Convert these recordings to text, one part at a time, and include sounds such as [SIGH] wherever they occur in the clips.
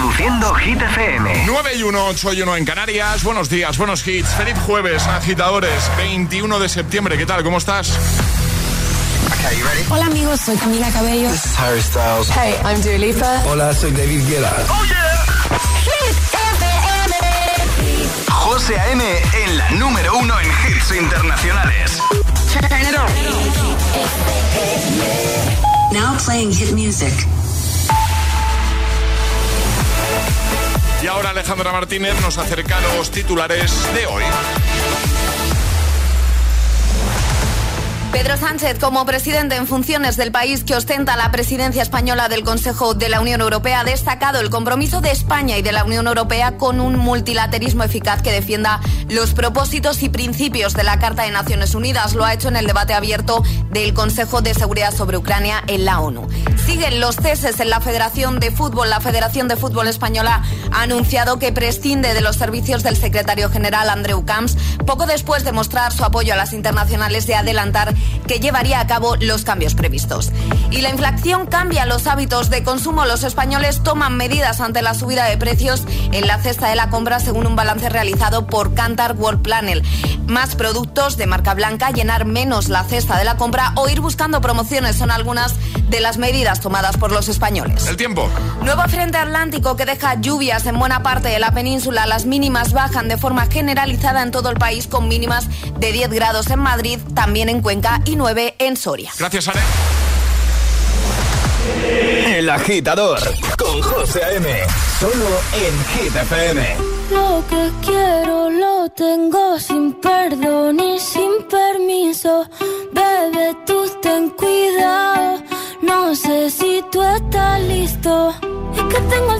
Reproduciendo Hit FM. 9 y 1, 8 y 1 en Canarias. Buenos días, buenos hits. Feliz jueves, agitadores. 21 de septiembre. ¿Qué tal? ¿Cómo estás? Hola amigos, soy Camila Cabello. This is Harry Styles. Hey, I'm Dua Lipa. Hola, soy David Guetta. Oh yeah. Hit FM. José A.M. en la número uno en hits internacionales. Now playing hit music. Y ahora Alejandra Martínez nos acerca los titulares de hoy. Pedro Sánchez, como presidente en funciones del país que ostenta la presidencia española del Consejo de la Unión Europea, ha destacado el compromiso de España y de la Unión Europea con un multilaterismo eficaz que defienda los propósitos y principios de la Carta de Naciones Unidas. Lo ha hecho en el debate abierto del Consejo de Seguridad sobre Ucrania en la ONU. Siguen los ceses en la Federación de Fútbol. La Federación de Fútbol Española ha anunciado que prescinde de los servicios del secretario general Andreu Camps poco después de mostrar su apoyo a las internacionales de adelantar que llevaría a cabo los cambios previstos. Y la inflación cambia los hábitos de consumo. Los españoles toman medidas ante la subida de precios en la cesta de la compra según un balance realizado por Cantar World Planner. Más productos de marca blanca, llenar menos la cesta de la compra o ir buscando promociones son algunas de las medidas tomadas por los españoles. El tiempo. Nuevo frente atlántico que deja lluvias en buena parte de la península. Las mínimas bajan de forma generalizada en todo el país con mínimas de 10 grados en Madrid, también en Cuenca y 9 en Soria. Gracias, Ale. El agitador con José A.M. Solo en Hit FM. Lo que quiero lo tengo sin perdón y sin permiso. Bebe, tú ten cuidado. No sé si tú estás listo. Es que tengo el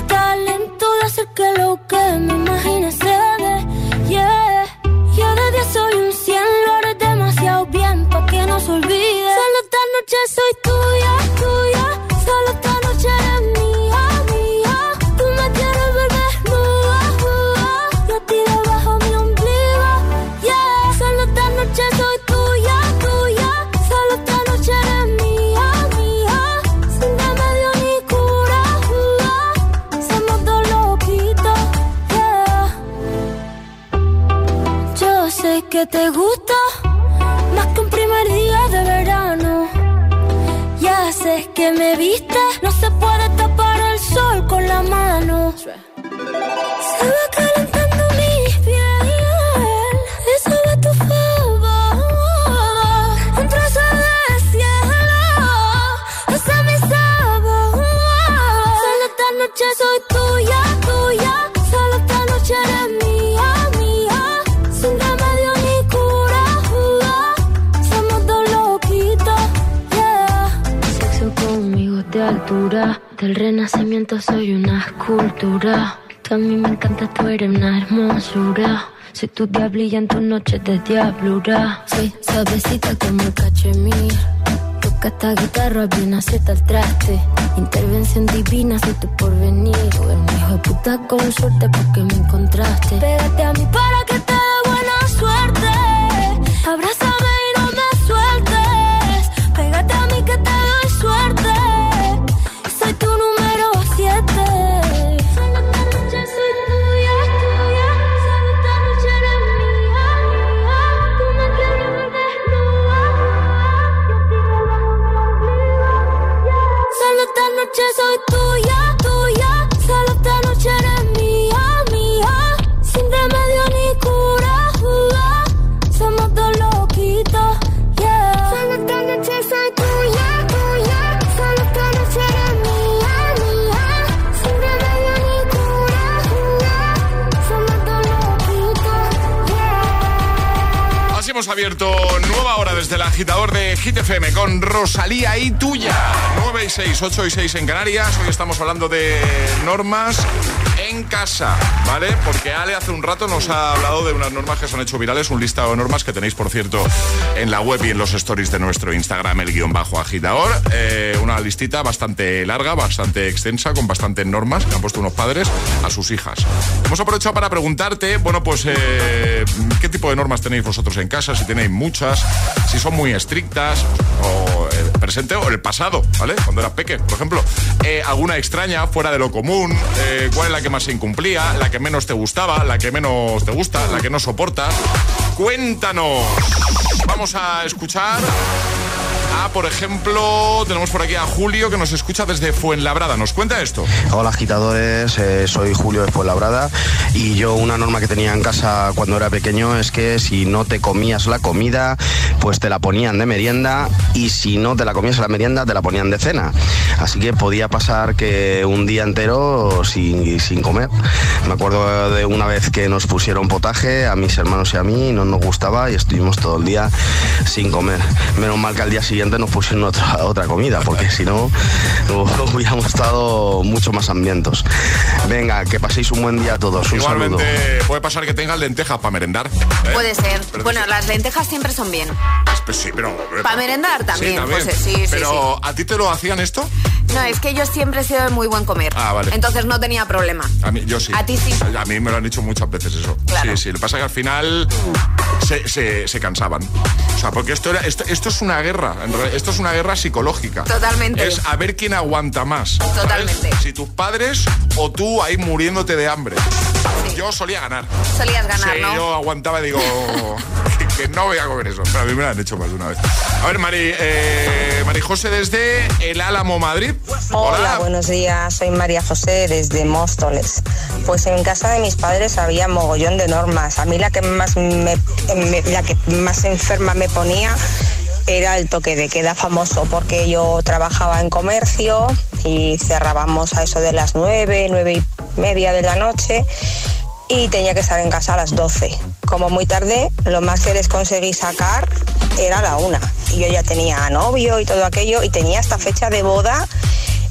Soy tu diablilla en tus noches de diablura. Soy suavecita como el cachemir. Toca esta guitarra bien acierta el traste. Intervención divina, soy tu porvenir. Eres un hijo de puta con suerte porque me encontraste. Pégate a mí para que te dé buena suerte. Abrázame Rosalía y tuya. 9 y 6, 8 y 6 en Canarias. Hoy estamos hablando de normas en casa, ¿vale? Porque Ale hace un rato nos ha hablado de unas normas que se han hecho virales, un listado de normas que tenéis, por cierto, en la web y en los stories de nuestro Instagram, el guion bajo agitador. Eh, una listita bastante larga, bastante extensa, con bastantes normas que han puesto unos padres a sus hijas. Hemos aprovechado para preguntarte, bueno, pues, eh, ¿qué tipo de normas tenéis vosotros en casa? Si tenéis muchas, si son muy estrictas, o el presente o el pasado, ¿vale? Cuando eras peque, por ejemplo. Eh, ¿Alguna extraña, fuera de lo común? ¿Cuál es la que más se incumplía? ¿La que menos te gustaba? ¿La que menos te gusta? ¿La que no soportas? Cuéntanos. Vamos a escuchar por ejemplo, tenemos por aquí a Julio que nos escucha desde Fuenlabrada. ¿Nos cuenta esto? Hola agitadores, eh, soy Julio de Fuenlabrada y yo una norma que tenía en casa cuando era pequeño es que si no te comías la comida, pues te la ponían de merienda y si no te la comías la merienda, te la ponían de cena. Así que podía pasar que un día entero sin, sin comer. Me acuerdo de una vez que nos pusieron potaje a mis hermanos y a mí, no nos gustaba y estuvimos todo el día sin comer. Menos mal que al día siguiente nos pusieron otra, otra comida, porque si no, [LAUGHS] hubiéramos estado mucho más hambrientos. Venga, que paséis un buen día a todos. Un Igualmente, puede pasar que tengas lentejas para merendar. ¿eh? Puede ser. bueno, las lentejas siempre son bien. Pues sí, pero. Para merendar también. Pues, sí, pero, ¿a ti te lo hacían esto? No, es que yo siempre he sido de muy buen comer. Ah, vale. Entonces no tenía problema. A mí, yo sí. A ti sí. A mí me lo han dicho muchas veces eso. Sí, sí. Lo que pasa es que al final se, se, cansaban. O sea, porque esto, era, esto, esto es una guerra. Esto es una guerra psicológica. Totalmente. Es a ver quién aguanta más. Totalmente. Si tus padres o tú ahí muriéndote de hambre. Yo solía ganar. Solías ganar, sí, Yo aguantaba y digo que, no voy a comer eso. Pero a mí me lo han hecho más de una vez. A ver, Mari, eh, Mari José desde El Álamo, Madrid. Hola. buenos días. Soy María José desde Móstoles. Pues en casa de mis padres había mogollón de normas. A mí la que más me, la que más enferma me ponía era el toque de queda famoso porque yo trabajaba en comercio y cerrábamos a eso de las nueve, nueve y media de la noche y tenía que estar en casa a las 12. Como muy tarde, lo más que les conseguí sacar era la una. Y yo ya tenía novio y todo aquello y tenía esta fecha de boda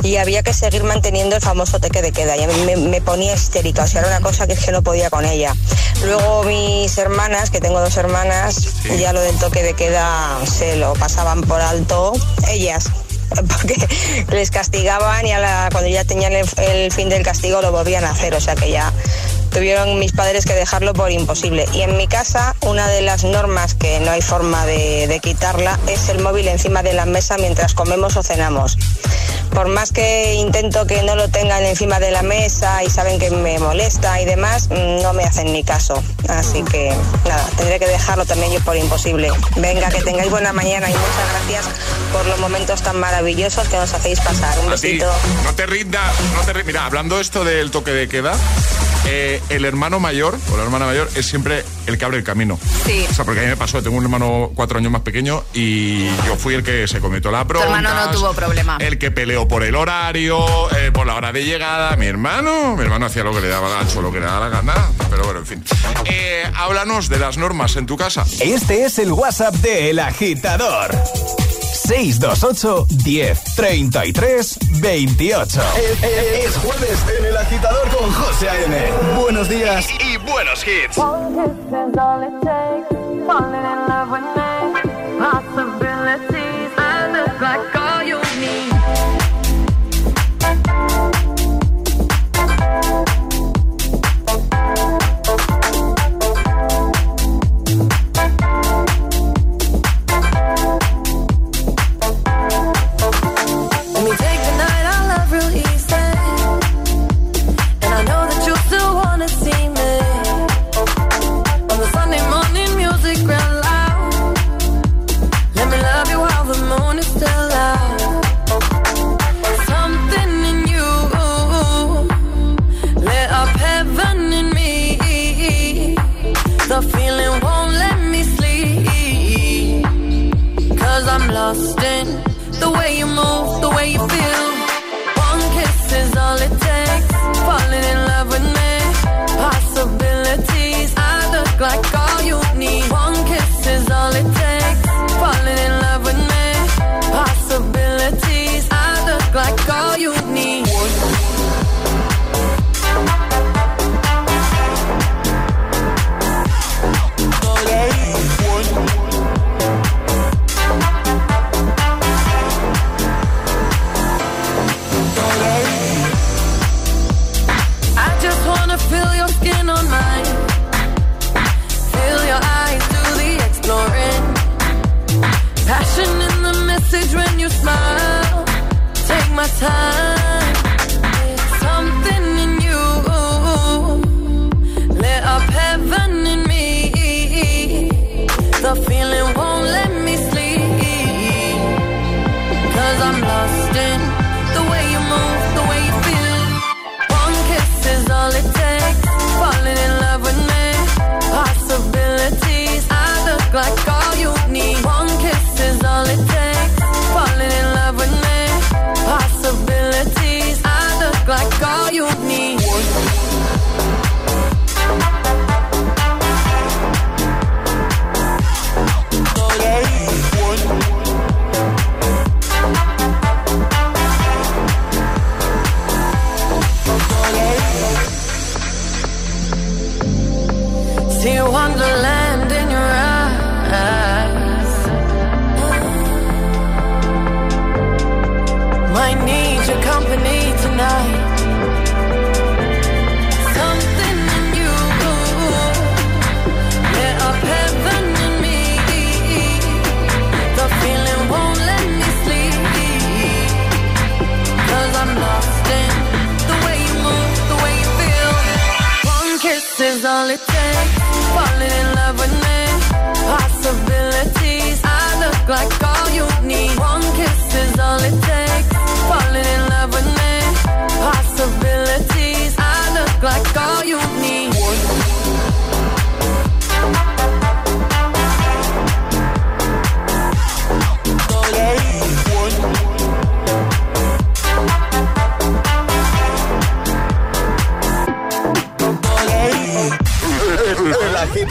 y había que seguir manteniendo el famoso toque de queda. Y a mí me, ponía histérica, o sea, era una cosa que es que no podía con ella. Luego mis hermanas, que tengo dos hermanas, ya lo del toque de queda se lo pasaban por alto ellas [LAUGHS] porque les castigaban y cuando ya tenían el, fin del castigo lo volvían a hacer, o sea que ya tuvieron mis padres que dejarlo por imposible. Y en mi casa, una de las normas que no hay forma de, quitarla es el móvil encima de la mesa mientras comemos o cenamos. Por más que intento que no lo tengan encima de la mesa y saben que me molesta y demás, no me hacen ni caso. Así que nada, tendré que dejarlo también yo por imposible. Venga, que tengáis buena mañana y muchas gracias por los momentos tan maravillosos que nos hacéis pasar. Un besito. no te rindas, no te Mira, hablando esto del toque de queda, eh, el hermano mayor o la hermana mayor es siempre el que abre el camino. Sí. O sea, porque a mí me pasó, tengo un hermano cuatro años más pequeño y yo fui el que se cometió la prueba. Tu hermano no tuvo problema. El que peleó por el horario, eh, por la hora de llegada. Mi hermano, mi hermano hacía lo que le daba gancho, lo que le daba la gana. Pero bueno, en fin. Eh, háblanos de las normas en tu casa. Este es el WhatsApp de El Agitador. 628 10 33 28. Es, jueves en el agitador con José A.M. Buenos días y, buenos hits. is all it takes. Falling in love with me, possibilities. I look like.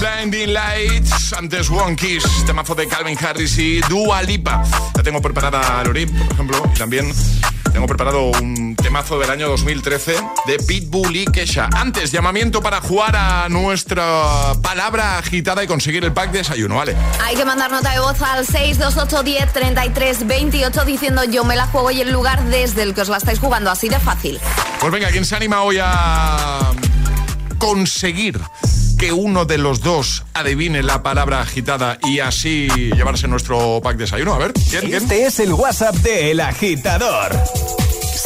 Blinding Lights, antes One Kiss, temazo de Calvin Harris y Dua Lipa. Ya tengo preparada Lorin, por ejemplo, y también tengo preparado un temazo del año 2013 de Pitbull y Kesha. Antes, llamamiento para jugar a nuestra palabra agitada y conseguir el pack de desayuno, ¿vale? Hay que mandar nota de voz al 628 10 33 28 diciendo yo me la juego y el lugar desde el que os la estáis jugando, así de fácil. Pues venga, ¿quién se anima hoy a conseguir que uno de los dos adivine la palabra agitada y así llevarse nuestro pack de desayuno. A ver, ¿quién? Este es el WhatsApp de El Agitador.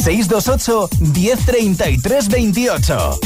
628 1033 28.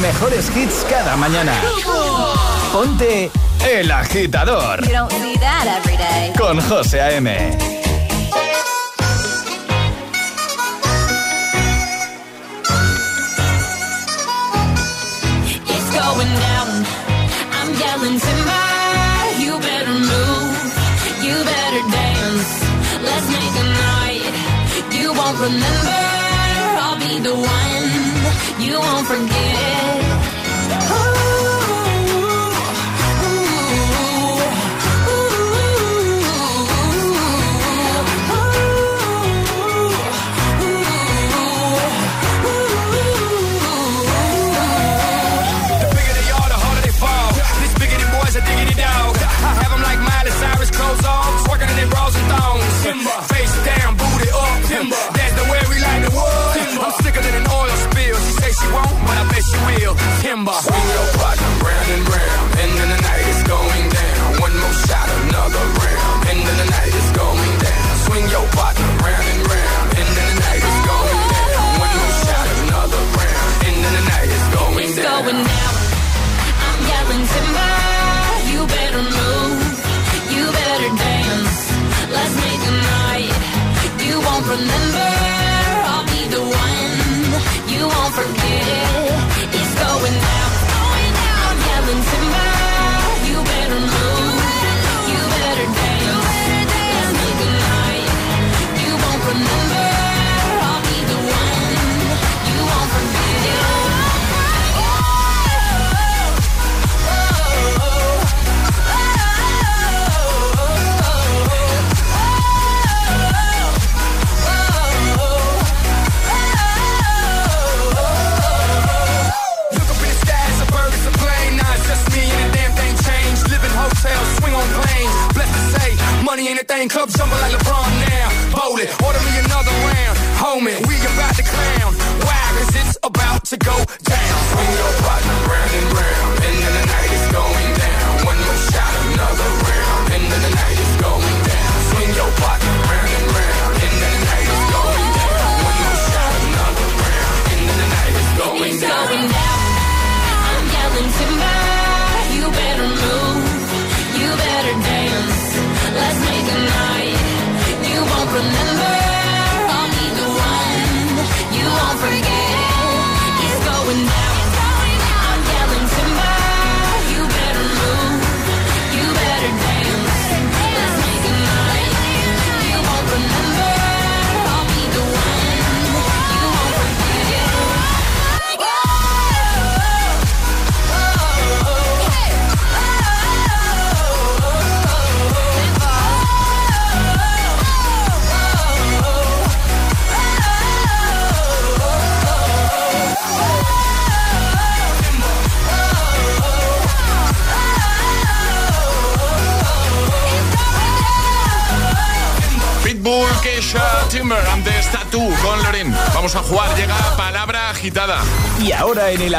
Mejores hits cada mañana. Ponte El Agitador. You don't see that every day. Con José A.M. It's going down. I'm yelling timber. You better move. You better dance. Let's make a night. You won't remember. I'll be the one. You won't forget.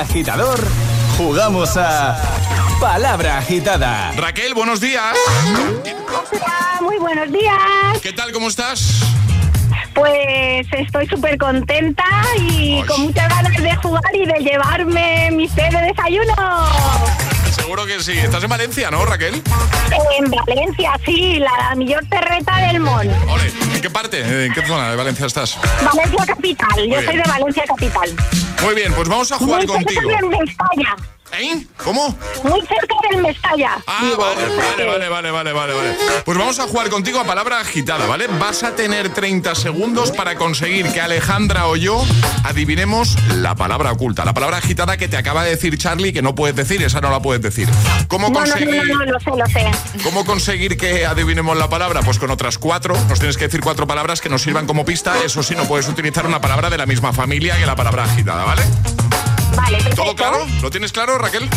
Agitador jugamos a Palabra Agitada. Raquel, buenos días. Hola, muy buenos días. ¿Qué tal, cómo estás? Pues estoy súper contenta y con muchas ganas de jugar y de llevarme mi té de desayuno. Seguro que sí. Estás en Valencia, ¿no, Raquel? En Valencia, sí, la mejor terreta del Mon. Ole, ¿en qué parte? ¿En qué zona de Valencia estás? Valencia Capital, yo bien. soy de Valencia Capital. Muy bien, pues vamos a jugar Muy contigo. del Mestalla. ¿Eh? ¿Cómo? Muy cerca del Mestalla. Ah, digo. vale, vale, vale, vale, vale, vale, vale. Pues vamos a jugar contigo a palabra agitada, ¿vale? Vas a tener 30 segundos para conseguir que Alejandra o yo adivinemos la palabra oculta, la palabra agitada que te acaba de decir Charlie que no puedes decir, esa no la puedes decir. ¿Cómo No, no, no, conseguir, no, no, sé, lo sé. ¿Cómo conseguir que adivinemos la palabra? Pues con otras cuatro. Nos tienes que decir cuatro palabras que nos sirvan como pista. Eso sí, no puedes utilizar una palabra de la misma familia que la palabra agitada, ¿vale? Vale, perfecto. ¿Todo claro? ¿Lo tienes claro, Raquel?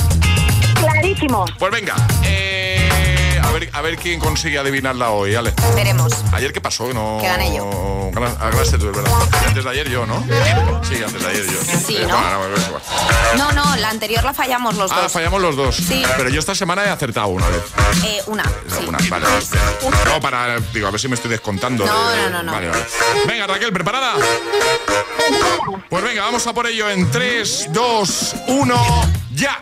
Clarísimo. Pues venga, eh, ver, a ver quién consigue adivinarla hoy, Ale. Veremos. Ayer qué pasó, no. Que gané yo. Ganas- ah, ganaste tú, es verdad. Y antes de ayer yo, ¿no? Sí, antes de ayer yo. Sí, ¿no? No, no, la anterior la fallamos los Ah, dos. fallamos los dos. Sí. Pero yo esta semana he acertado una vez. Eh, una. sí. Una, vale. No, para. Digo, a ver si me estoy descontando. No, no, no, no. Vale, vale. Venga, Raquel, ¿preparada? Pues venga, vamos a por ello en 3, 2, 1, ya.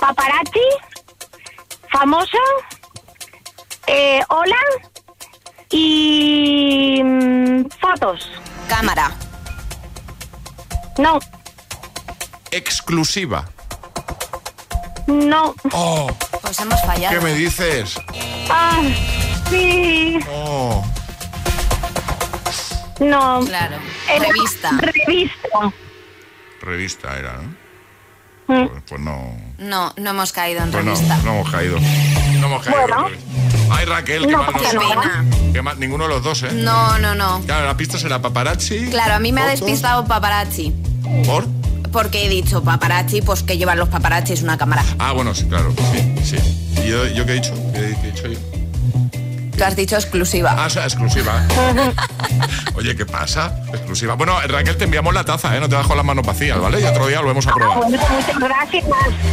Paparazzi, famosa, eh, hola y mm, fotos. Cámara. No, Exclusiva. no. Oh, Pues hemos fallado. ¿qué me dices? Ah, sí, Oh. no. Claro. Era Revista. Revista. Revista era, ¿no? Mm. Pues, pues no. No, no hemos caído en Pues no, revista. no hemos caído. No hemos caído. Bueno. Ay, Raquel, qué No mal nos pena. Qué mal- ninguno de los dos, ¿eh? No, no, no. Claro, la pista será paparazzi. Claro, a mí me ha despistado paparazzi. ¿Por? Porque he dicho paparazzi, pues que llevan los paparazzis una cámara. Ah, bueno, sí, claro. Sí, sí. ¿Y yo, yo qué he dicho? ¿Qué, qué he dicho yo? Tú has dicho exclusiva. Ah, o sea, exclusiva. [LAUGHS] Oye, ¿qué pasa? Exclusiva. Bueno, Raquel, te enviamos la taza, ¿eh? No te dejo las manos vacías, ¿vale? Y otro día lo vamos a Ah, bueno, muchas gracias.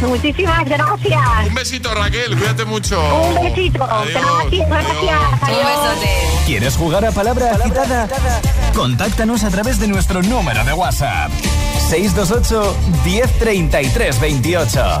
Muchísimas gracias. Un besito, Raquel. Cuídate mucho. Un besito. Adiós. Gracias, gracias. Un Adiós. besote. ¿Quieres jugar a Palabra Agitada? Contáctanos a través de nuestro número de WhatsApp. 628 1033 28.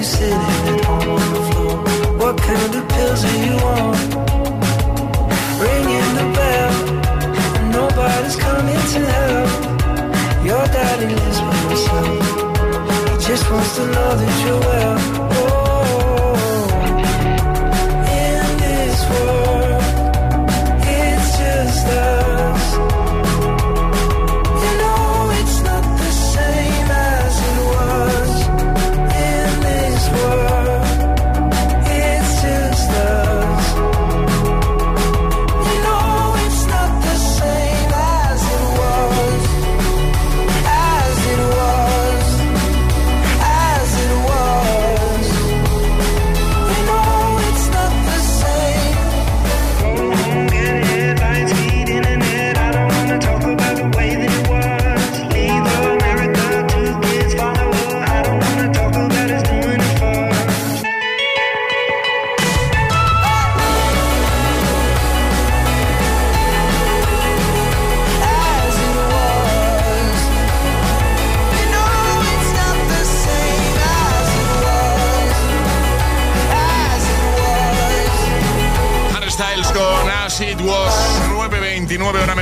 you sitting at home on the floor? What kind of pills are you on? Ringing the bell, nobody's coming to help. Your daddy lives by himself. He just wants to know that you're well.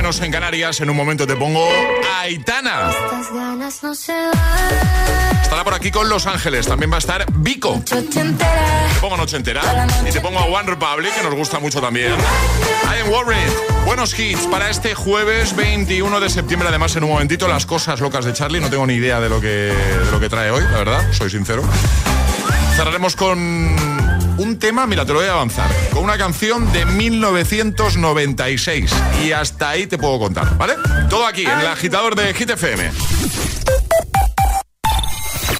Menos en Canarias. En un momento te pongo Aitana. Estará por aquí con Los Ángeles. También va a estar Vico. Te pongo Noche Entera. Y te pongo a One Republic, que nos gusta mucho también. I am worried. Buenos hits para este jueves 21 de septiembre. Además, en un momentito, las cosas locas de Charlie. No tengo ni idea de lo que, de lo que trae hoy, la verdad. Soy sincero. Cerraremos con tema, mira, te lo voy a avanzar, con una canción de 1996. Y hasta ahí te puedo contar, ¿vale? Todo aquí, en el agitador de Hit FM.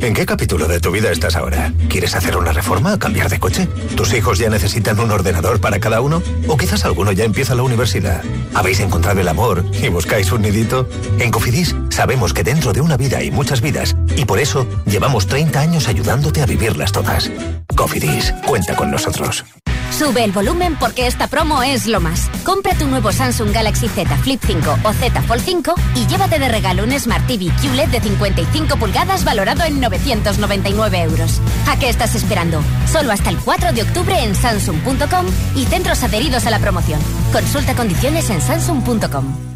¿En qué capítulo de tu vida estás ahora? ¿Quieres hacer una reforma o cambiar de coche? ¿Tus hijos ya necesitan un ordenador para cada uno? ¿O quizás alguno ya empieza la universidad? ¿Habéis encontrado el amor y buscáis un nidito? En Cofidis sabemos que dentro de una vida hay muchas vidas y por eso llevamos 30 años ayudándote a vivirlas todas. Cofidis, cuenta con nosotros. Sube el volumen porque esta promo es lo más. Compra tu nuevo Samsung Galaxy Z Flip 5 o Z Fold 5 y llévate de regalo un Smart TV QLED de 55 pulgadas valorado en 999 euros. ¿A qué estás esperando? Solo hasta el 4 de octubre en Samsung.com y centros adheridos a la promoción. Consulta condiciones en Samsung.com.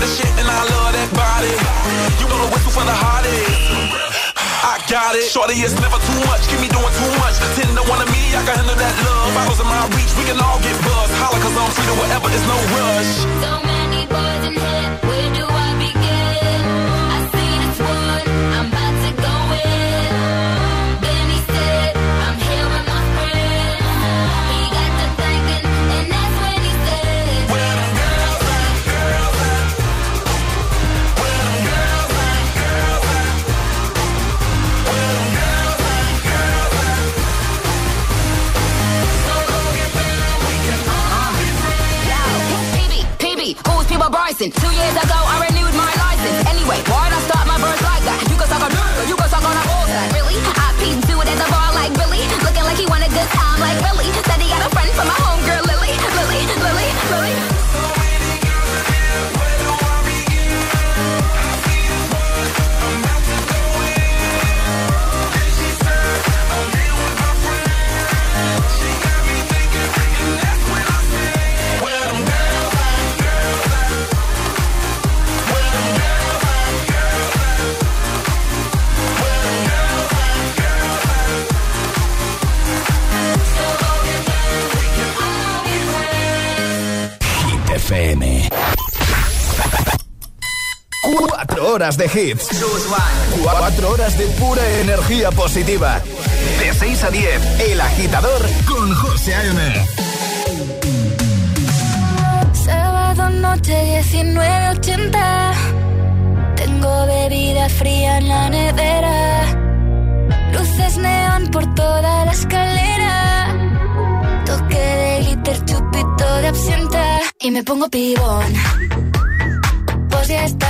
The shit, and I love that body. You the whistle for the hottest. I got it. Shorty, it's never too much. Keep me doing too much. Ten to one of me, I can handle that love. Bottles in my reach, we can all get buzzed. Holla, cause I'm free to whatever, there's no rush. So many boys in here, where do I Bryson? Two years ago, I renewed my license. Anyway, why'd horas de hits. 4 horas de pura energía positiva. De 6 a 10, El Agitador con José A.M. Sábado noche 19.80 Tengo bebida fría en la nevera Luces neón por toda la escalera Toque de glitter, chupito de absenta Y me pongo pibón Pues ya esta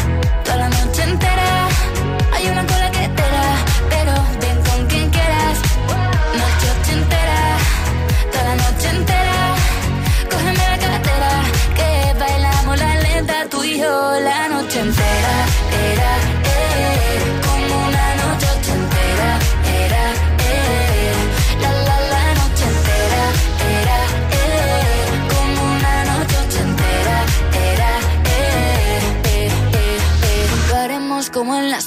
entera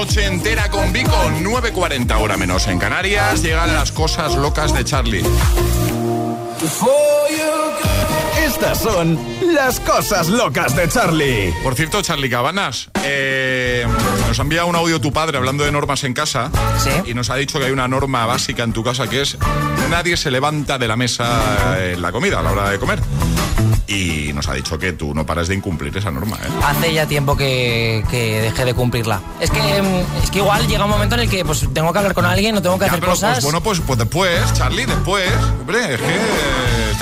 Noche entera con Vico, 9.40 hora menos en Canarias, llegan las cosas locas de Charlie. Estas son las cosas locas de Charlie. Por cierto, Charlie Cabanas, eh, nos ha enviado un audio tu padre hablando de normas en casa y nos ha dicho que hay una norma básica en tu casa que es nadie se levanta de la mesa en la comida a la hora de comer. Y nos ha dicho que tú no paras de incumplir esa norma, ¿eh? Hace ya tiempo que, que dejé de cumplirla. Es que, es que igual llega un momento en el que pues tengo que hablar con alguien, no tengo que Ya, hacer pero, cosas. Pues, bueno, pues, pues después, Charlie, después. Hombre, es que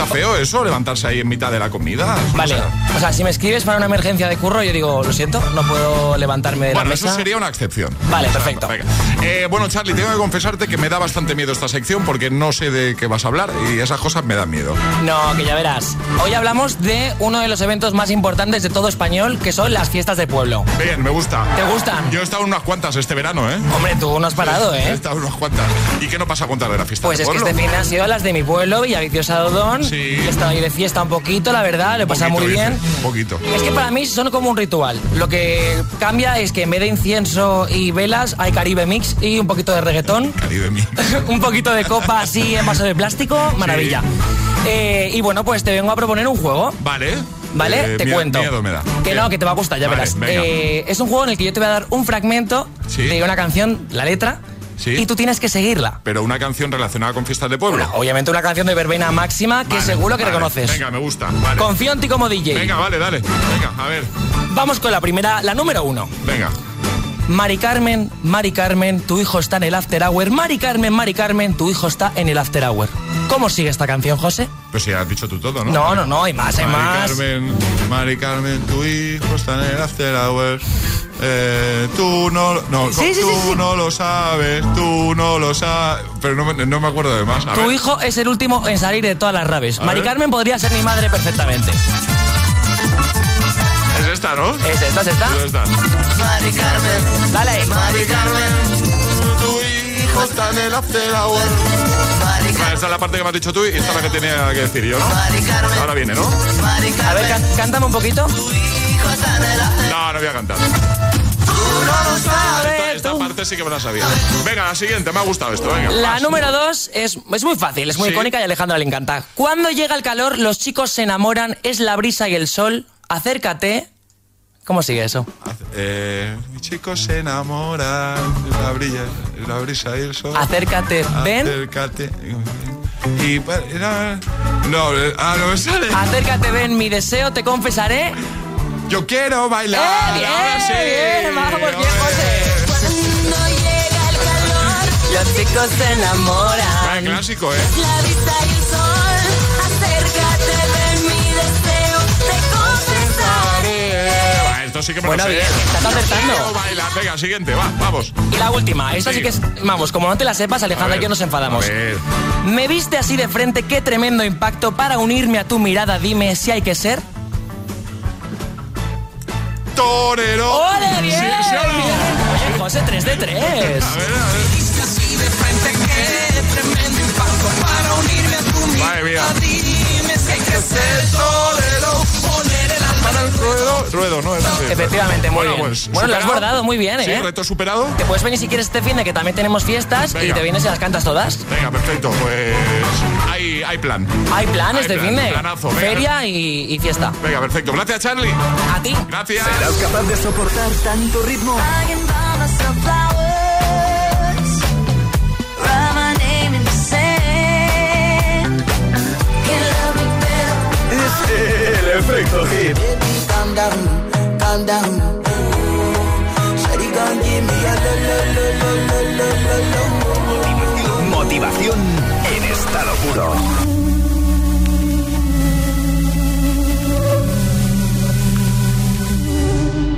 está feo eso, levantarse ahí en mitad de la comida. Vale, O sea, o sea, si me escribes para una emergencia de curro, yo digo, lo siento, no puedo levantarme de bueno, la eso mesa. sería una excepción. Vale, O sea, perfecto. Eh, bueno, Charlie, tengo que confesarte que me da bastante miedo esta sección porque no sé de qué vas a hablar y esas cosas me dan miedo. No, que ya verás. Hoy hablamos de uno de los eventos más importantes de todo español, que son las fiestas de pueblo. Bien, me gusta. ¿Te gustan? Yo he estado en unas cuantas este verano, ¿eh? Hombre, tú no has parado, He ¿eh? estado en unas cuantas. ¿Y qué no pasa a contar de la fiesta Pues de es que este fin han sido las de mi pueblo, Villaviciosa Dodón. Sí. He estado ahí de fiesta un poquito, la verdad, lo he pasado Poquito, muy bien. dice, Un poquito. Es que para mí son como un ritual. Lo que cambia es que en vez de incienso y velas hay Caribe Mix y un poquito de reggaetón. Caribe Mix. [LAUGHS] un poquito de copa así en vaso de plástico, maravilla. Eh, y bueno, pues te vengo a proponer un juego. Vale. ¿Vale? Eh, te miedo- cuento. Miedo me da. Que no, que te va a gustar, ya Vale, verás. Eh, es un juego en el que yo te voy a dar un fragmento Sí. de una canción, la letra, Sí. y tú tienes que seguirla. Pero una canción relacionada con fiestas de pueblo. Obviamente una canción de verbena máxima que Vale, seguro que vale. reconoces. Venga, me gusta. Vale. Confío en ti como DJ. Venga, vale, dale. Venga, a ver. Vamos con la primera, la número uno. Venga. Mari Carmen, Mari Carmen, tu hijo está en el after hour. Mari Carmen, Mari Carmen, tu hijo está en el after hour. ¿Cómo sigue esta canción, José? Pues ya has dicho tú todo, ¿no? No, no, no, hay más, hay Mari más. Carmen, Mari Carmen, tu hijo está en el after hour. Eh, tú no, no, Sí, sí, tú sí, sí. no lo sabes, tú no lo sabes. Pero no, me- no me acuerdo de más. A Tu ver. hijo es el último en salir de todas las raves. A Mari ver. Carmen podría ser mi madre perfectamente. Es esta, ¿no? Es esta, es esta. Es esta. Mari Carmen. Dale. Mari Carmen. Tu hijo está en el after hour. Esta es la parte que me has dicho tú y esta es la que tenía que decir yo, ¿no? Ahora viene, ¿no? A ver, can- cántame un poquito. No, no voy a cantar. Esta, esta parte sí que me la sabía. Venga, la siguiente, me ha gustado esto. Venga, La número dos es, es muy fácil, es muy Sí. icónica y a Alejandra le encanta. Cuando llega el calor, los chicos se enamoran, es la brisa y el sol. Acércate. ¿Cómo sigue eso? Eh, mis chicos se enamoran, la, brilla, la brisa y el sol. Acércate, ven. Acércate. Y, era- no, eh, ah, no me sale. Acércate, ven, mi deseo te confesaré. Yo quiero bailar. ¡Eh, bien, ahora sí. bien! Vamos, bien. José. Cuando llega el calor, Los chicos se enamoran. Vaya clásico, ¿eh? la vista y el sol. Acércate, ven mi deseo, esto sí que me Bueno, lo sé. bien, estás acertando. Quiero bailar. Venga, siguiente, va, vamos. Y la última, esta sí, que es. Vamos, como no te la sepas, Alejandra, yo nos enfadamos. A ver. Me viste así de frente, qué tremendo impacto. Para unirme a tu mirada, dime si hay que ser. Torero. ¡Ole, bien! Sí, sí. Oye, José, 3 de 3. A ver, a ver. Así de frente, qué tremendo impacto para unirme a tu mía. Dime si hay que ser torero, poner el Para el ruedo, ruedo, ¿no? Era. Efectivamente, muy Bueno, bien. pues, bueno, lo has bordado muy bien, Sí, ¿eh? reto superado. Te puedes venir si quieres este fin de que también tenemos fiestas y te vienes y las cantas todas. Venga, perfecto. Pues hay, hay plan. Hay planes Hay de plan, fin de planazo, feria y, y fiesta. Venga, perfecto. Gracias, Charlie. A ti. Gracias. ¿Serás capaz de soportar tanto ritmo? El efecto hit. Baby, calm down, calm down. Shawty gon' give me a lo, lo, lo, lo, lo, lo, lo, lo. Motivación en estado puro.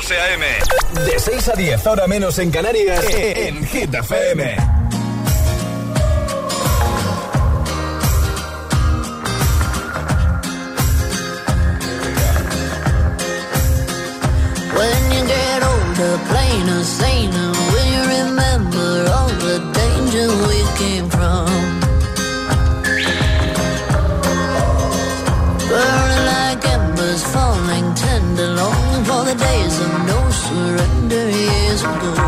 José A.M. De 6 a 10, ahora menos en Canarias, en Hit FM. When you get older, plainer, saner, will you remember all the danger we came from? The days of no surrender years ago.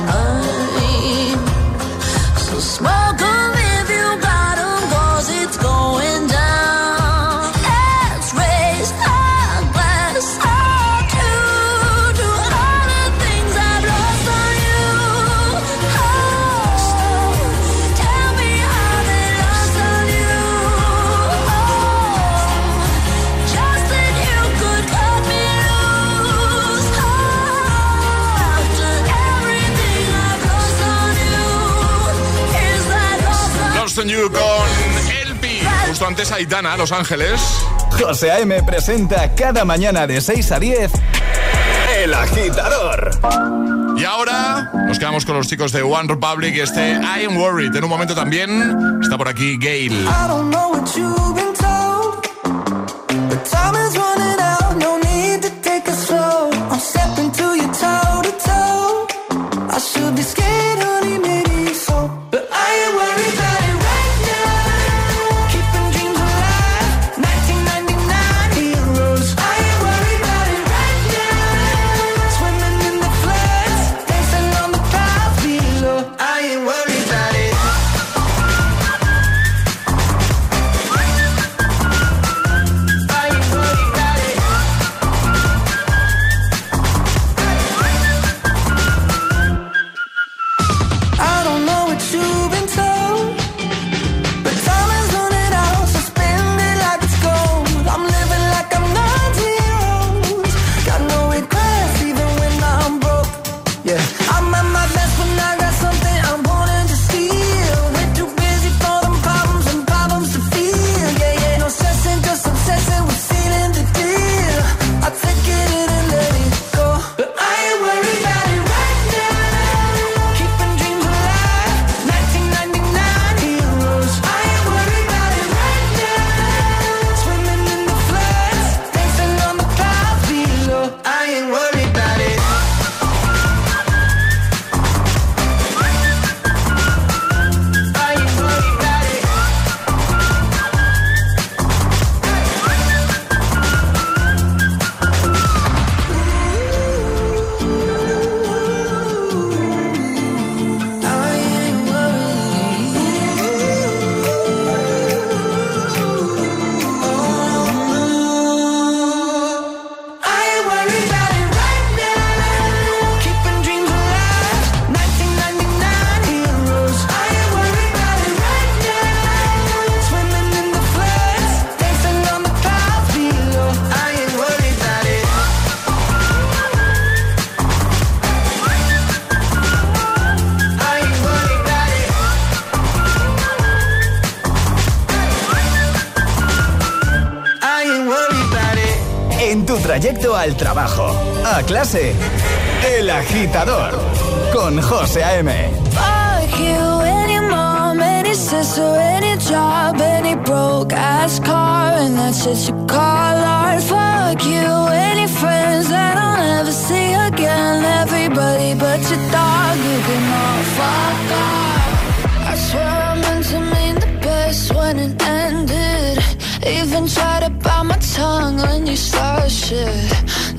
antes Aitana, Los Ángeles. José A.M. presenta cada mañana de 6 a 10 El Agitador. Y ahora nos quedamos con los chicos de One Republic y este I Am Worried. En un momento también está por aquí Gail. I don't know what clase, El Agitador, con José A.M. Fuck you, any mom, any sister, any job, any broke ass car, and that's just you call art. Fuck you, any friends that I'll never see again. Everybody but your dog, you can all fuck off. I swear I meant to mean the best when it ended. Even tried to bite my tongue when you started shit.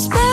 respect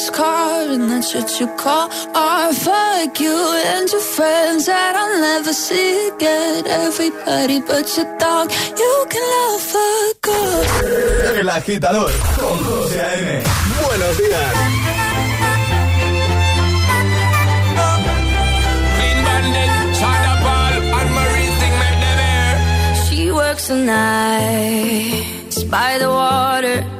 ass car and that's what you call art. Fuck you and your friends that I'll never see again. Everybody but your dog, you can love a good. El agitador con José A.M. Buenos días. She works the nights by the water.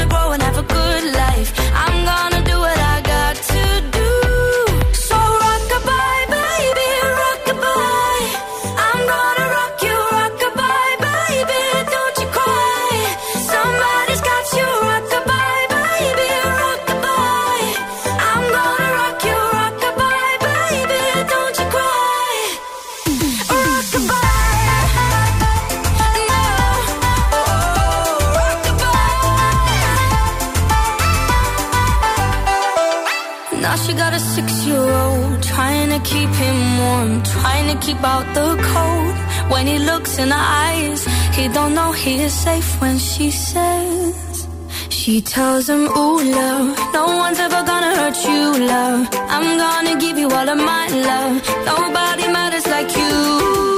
Now she got a six-year-old trying to keep him warm, trying to keep out the cold. When he looks in her eyes, he don't know he is safe when she says. She tells him, Ooh, love, no one's ever gonna hurt you, love. I'm gonna give you all of my love. Nobody matters like you.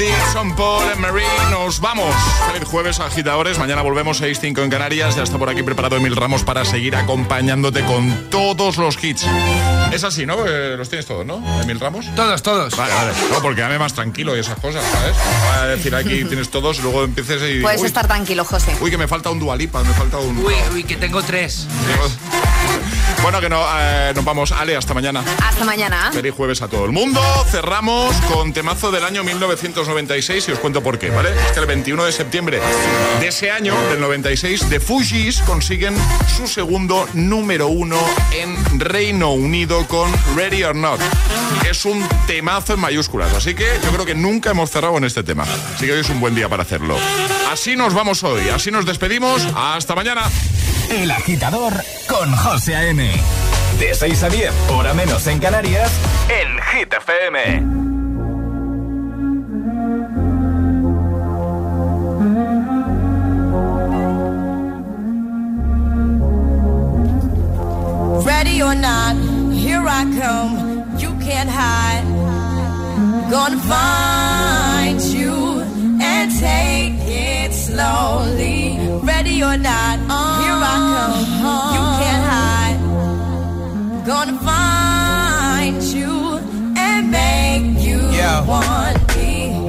Bandit, Son Paul, and Marie. Nos vamos. Feliz jueves, agitadores. Mañana volvemos 6-5 en Canarias. Ya está por aquí preparado Emil Ramos para seguir acompañándote con todos los hits. Es así, ¿no? Eh, los tienes todos, ¿no? Emil Ramos. Todos, todos. Vale, vale. No, porque dame más tranquilo y esas cosas, ¿sabes? Voy a decir aquí tienes todos y luego empieces y. Puedes uy, estar tranquilo, José. Uy, que me falta un dualipa, me falta un. Uy, uy, que tengo tres. Bueno, que no, eh, nos vamos. Ale, hasta mañana. Hasta mañana. Feliz jueves a todo el mundo. Cerramos con temazo del año 1996 y os cuento por qué, ¿vale? Es que el 21 de septiembre de ese año, del 96, The Fugees consiguen su segundo número uno en Reino Unido con Ready or Not. Es un temazo en mayúsculas, así que yo creo que nunca hemos cerrado en este tema. Así que hoy es un buen día para hacerlo. Así nos vamos hoy, así nos despedimos. Hasta mañana. El agitador con José A.M. De 6 a 10, hora menos en Canarias, en Hit FM. Ready or not, here I come. You can't hide. Gonna find you and take it slowly. Ready or not, here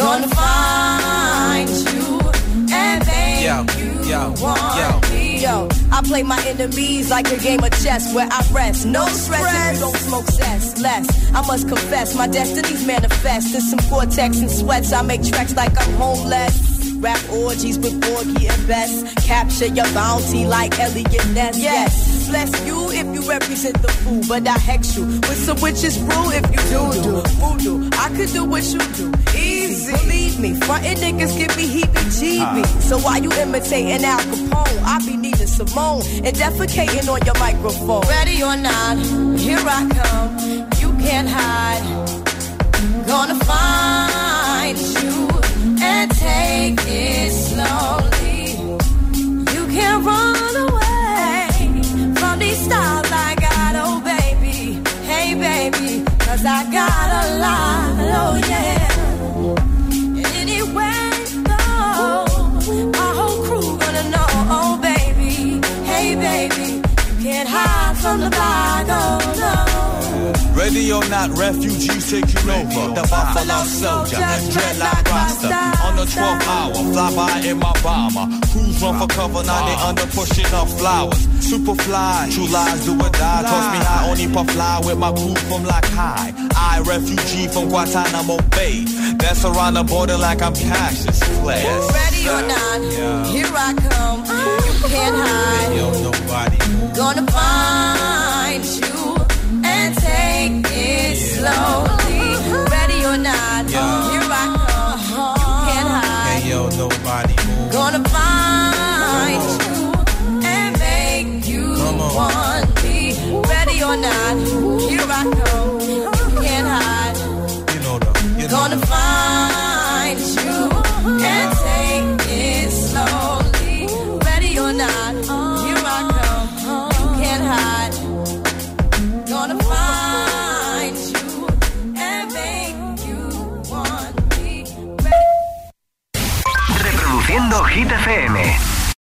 Gonna find you and make Yo, you yo, want yo. me. Yo, I play my enemies like a game of chess where I rest. No stress if you don't smoke cess. Less, I must confess, my destinies manifest. In some cortex and sweats, I make tracks like I'm homeless. Rap orgies with Borgie and Best. Capture your bounty like Elliot Ness. Yes, bless you if you represent the fool, but I hex you with some witches brew if you do do voodoo. I could do what you do, easy. Believe me, frontin' niggas give me heebie-jeebie. Ah. So why you imitating Al Capone? I be needing Simone and defecating on your microphone. Ready or not, here I come. You can't hide. Gonna find you and take it slowly. You can't run away from these stars I got, oh baby. Hey baby, cause I got a lot, or not, refugees taking over. The Buffalo Soldier, dreadlock roster. On the 12th hour, fly by in my bomber. Crews run for cover, now they under pushing up flowers. Super fly, true lies do or die. Toss me high, only puff fly with my crew from like high. I, refugee from Guantanamo Bay. That's around the border like I'm Cassius Clay. Ready or not, here I come. You can't hide. Yo, nobody. Gonna find you and take it slowly. Ready or not, here I come. You can't hide. Hey, yo, nobody. Gonna find you and make you want me. Ready or not, here I come.